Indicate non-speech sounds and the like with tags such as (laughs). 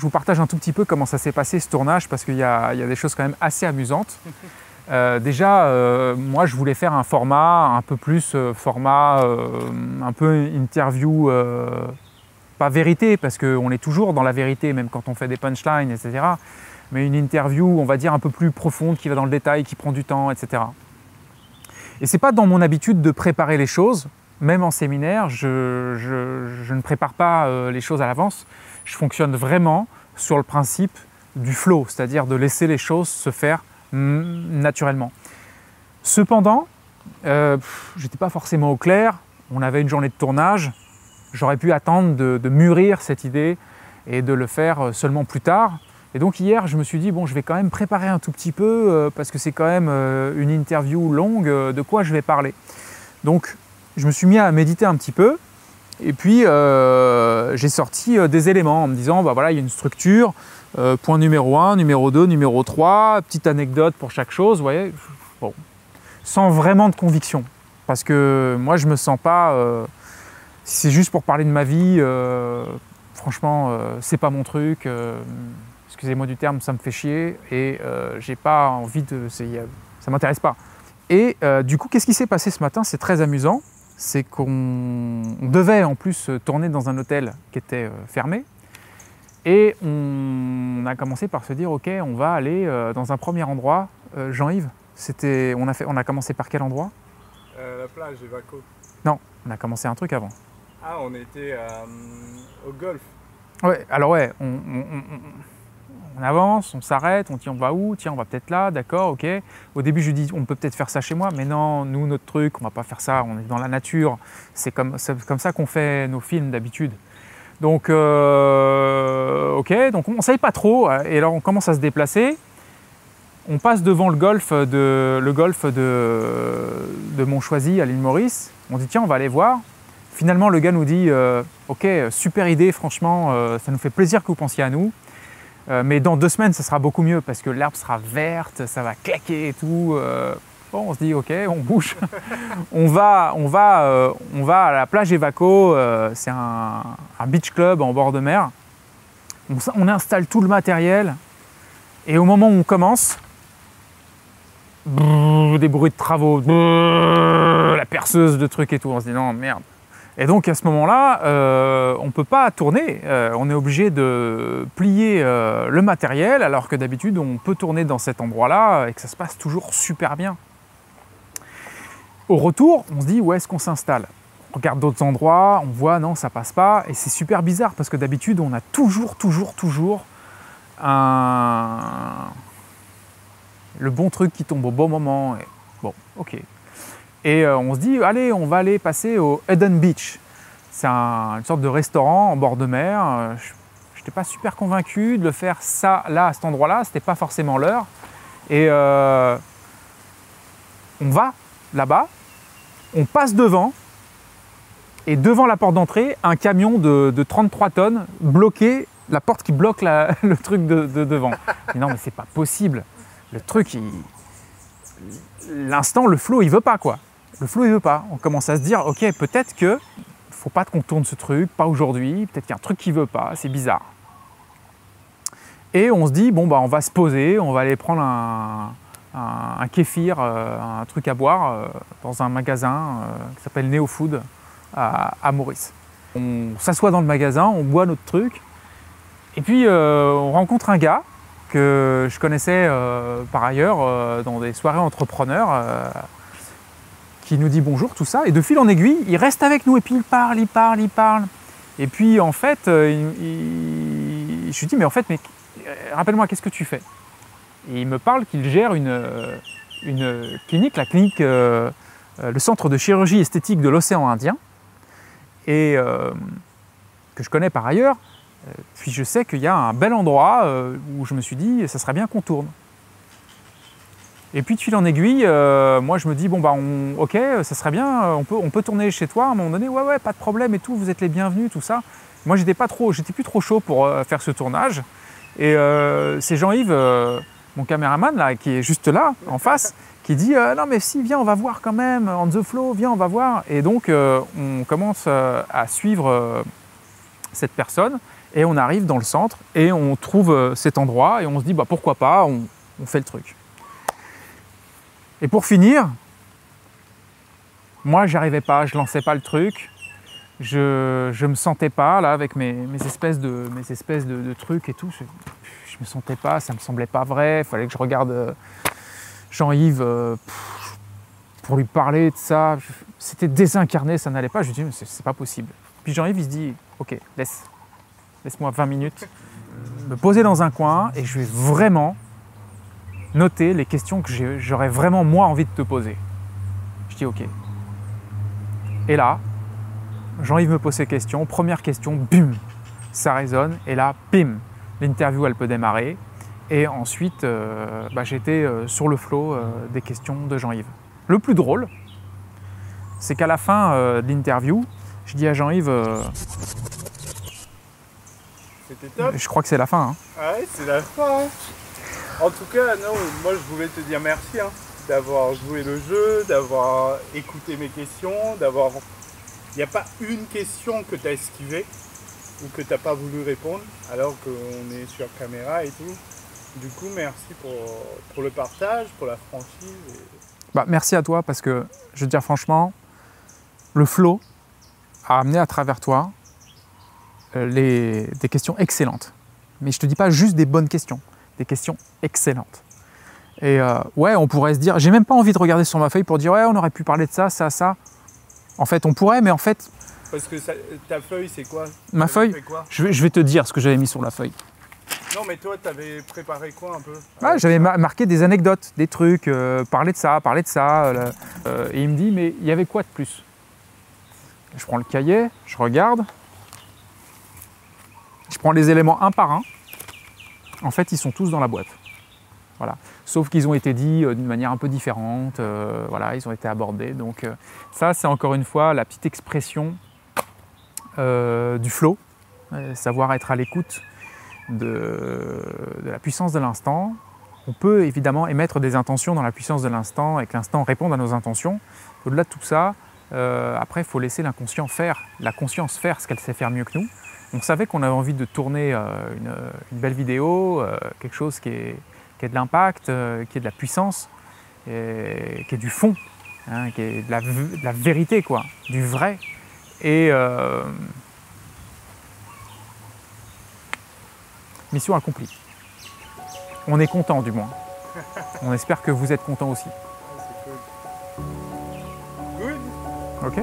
je vous partage un tout petit peu comment ça s'est passé ce tournage parce qu'il y, a des choses quand même assez amusantes. (laughs) Euh, déjà, euh, moi je voulais faire un format un peu plus format, un peu interview, pas vérité parce qu'on est toujours dans la vérité même quand on fait des punchlines, etc. Mais une interview, on va dire un peu plus profonde, qui va dans le détail, qui prend du temps, etc. Et c'est pas dans mon habitude de préparer les choses. Même en séminaire, je, ne prépare pas euh, les choses à l'avance. Je fonctionne vraiment sur le principe du flow, c'est-à-dire de laisser les choses se faire naturellement. Cependant, euh, j'étais pas forcément au clair. On avait une journée de tournage. J'aurais pu attendre de, mûrir cette idée et de le faire euh, seulement plus tard. Et donc hier, je me suis dit, bon, je vais quand même préparer un tout petit peu, euh, parce que c'est quand même une interview longue, de quoi je vais parler. Donc je me suis mis à méditer un petit peu, et puis j'ai sorti des éléments en me disant, bah voilà, il y a une structure, point numéro 1, numéro 2, numéro 3, petite anecdote pour chaque chose, vous voyez, sans vraiment de conviction. Parce que moi, je me sens pas, si c'est juste pour parler de ma vie, franchement, c'est pas mon truc excusez-moi du terme, ça me fait chier et euh, j'ai pas envie de. Ça m'intéresse pas. Et euh, du coup, qu'est-ce qui s'est passé ce matin? C'est très amusant. C'est qu'on devait en plus tourner dans un hôtel qui était euh, fermé. Et on a commencé par se dire, ok, on va aller dans un premier endroit. Jean-Yves, c'était, on a fait, on a commencé par quel endroit? La plage, Evaco. Non, on a commencé un truc avant. Ah, on était au golf. Ouais, alors ouais, on, on avance, on s'arrête, on dit on va où? Tiens, on va peut-être là, d'accord, ok. Au début, je dis on peut peut-être faire ça chez moi, mais non, nous, notre truc, on va pas faire ça, on est dans la nature. C'est comme, ça qu'on fait nos films d'habitude. Donc, euh, ok, donc on ne savait pas trop, et alors on commence à se déplacer. On passe devant le golfe de, le Montchoisy à l'île Maurice. On dit tiens, on va aller voir. Finalement, le gars nous dit euh, ok, super idée, franchement, euh, ça nous fait plaisir que vous pensiez à nous. Euh, mais dans deux semaines, ça sera beaucoup mieux parce que l'herbe sera verte, ça va claquer et tout. Euh. bon, on se dit, ok, (laughs) on bouge. on, va, on, va, euh, on va à la plage Evaco, c'est un, beach club en bord de mer. On, installe tout le matériel et au moment où on commence, des bruits de travaux, la perceuse de trucs et tout, on se dit, non, merde, et donc à ce moment-là, euh, on ne peut pas tourner, euh, on est obligé de plier euh, le matériel alors que d'habitude on peut tourner dans cet endroit-là et que ça se passe toujours super bien. Au retour, on se dit où est-ce qu'on s'installe? On regarde d'autres endroits, on voit non ça passe pas et c'est super bizarre parce que d'habitude on a toujours, toujours, toujours un... le bon truc qui tombe au bon moment. Bon, ok, et euh, on se dit, allez, on va aller passer au Eden Beach. C'est une sorte de restaurant en bord de mer. Euh, je n'étais pas super convaincu de le faire ça, là, à cet endroit-là. C'était pas forcément l'heure. Et euh, on va là-bas, on passe devant, et devant la porte d'entrée, un camion de, 33 tonnes bloqué, la porte qui bloque (laughs) le truc de, devant. non, mais c'est pas possible. Le truc, l'instant, le flot, il veut pas quoi le flou il veut pas. On commence à se dire, ok, peut-être que faut pas qu'on tourne ce truc, pas aujourd'hui, peut-être qu'il y a un truc qui veut pas, c'est bizarre. Et on se dit, bon, bah, on va se poser, on va aller prendre un, kéfir, euh, un truc à boire euh, dans un magasin euh, qui s'appelle Neo Food à, Maurice. On s'assoit dans le magasin, on boit notre truc, et puis on rencontre un gars que je connaissais par ailleurs dans des soirées entrepreneurs qui nous dit bonjour, tout ça, et de fil en aiguille, il reste avec nous, et puis il parle, il parle, il parle. Et puis en fait, euh, je lui dis, mais en fait, mais euh, rappelle-moi, qu'est-ce que tu fais? Et il me parle qu'il gère une, euh, une clinique, la clinique, le centre de chirurgie esthétique de l'océan Indien, et que je connais par ailleurs. Puis je sais qu'il y a un bel endroit où je me suis dit, ça serait bien qu'on tourne. Et puis de fil en aiguille, euh, moi je me dis bon bah ok, ça serait bien, on peut, on peut tourner chez toi à un moment donné, ouais ouais, pas de problème et tout, vous êtes les bienvenus, tout ça. Moi j'étais pas trop, j'étais plus trop chaud pour euh, faire ce tournage. Et euh, c'est Jean-Yves, mon caméraman là, qui est juste là, en face, qui dit non mais si, viens, on va voir quand même, on the flow, viens, on va voir. Et donc on commence à suivre cette personne Et on arrive dans le centre et on trouve cet endroit et on se dit bah, pourquoi pas, on, on fait le truc. Et pour finir, moi j'arrivais pas, je lançais pas le truc, je, je me sentais pas là avec mes, espèces, de, trucs et tout, je, me sentais pas, ça me semblait pas vrai, il fallait que je regarde euh, Jean-Yves euh, pour lui parler de ça, c'était désincarné, ça n'allait pas, je me dis mais c'est pas possible. Puis Jean-Yves il se dit ok laisse, laisse-moi 20 minutes, me poser dans un coin et je vais vraiment noter les questions que j'aurais vraiment moi envie de te poser. Je dis ok. Et là, Jean-Yves me pose ses questions. Première question, bim, ça résonne. Et là, bim, l'interview elle peut démarrer. Et ensuite, euh, bah, j'étais euh, sur le flot euh, des questions de Jean-Yves. Le plus drôle, c'est qu'à la fin de l'interview, je dis à Jean-Yves, C'était top. je crois que c'est la fin. hein. Ouais, c'est la fin. En tout cas, non, moi je voulais te dire merci hein, d'avoir joué le jeu, d'avoir écouté mes questions, d'avoir. Il n'y a pas une question que tu as esquivée ou que tu n'as pas voulu répondre alors qu'on est sur caméra et tout. Du coup, merci pour, le partage, pour la franchise. Bah, merci à toi parce que, je veux dire franchement, le flow a amené à travers toi euh, les, des questions excellentes. Mais je te dis pas juste des bonnes questions, des questions excellentes. Et euh, ouais, on pourrait se dire, j'ai même pas envie de regarder sur ma feuille pour dire ouais, on aurait pu parler de ça, ça, ça. En fait, on pourrait, mais en fait, Parce que ça- ta feuille, c'est quoi? Ma feuille, quoi? Je vais, je vais te dire ce que j'avais mis sur la feuille. Non, mais toi, t'avais préparé quoi un peu? Ah, j'avais ma- marqué des anecdotes, des trucs, euh, parler de ça, parler de ça. euh, et il me dit, mais il y avait quoi de plus? Je prends le cahier, je regarde, je prends les éléments un par un. En fait, ils sont tous dans la boîte. Voilà. Sauf qu'ils ont été dits euh, d'une manière un peu différente. euh, voilà, ils ont été abordés. Donc euh, ça, c'est encore une fois la petite expression du flow, savoir être à l'écoute de, de la puissance de l'instant. On peut évidemment émettre des intentions dans la puissance de l'instant et que l'instant réponde à nos intentions. Au-delà de tout ça, après, il faut laisser l'inconscient faire, la conscience faire ce qu'elle sait faire mieux que nous. On savait qu'on avait envie de tourner euh, une, une belle vidéo, euh, quelque chose qui est, qui ait de l'impact, euh, qui ait de la puissance, et qui ait du fond, hein, qui ait de la, v- de la vérité, quoi, du vrai. Et euh, mission accomplie. On est content du moins. On espère que vous êtes content aussi. Good Ok?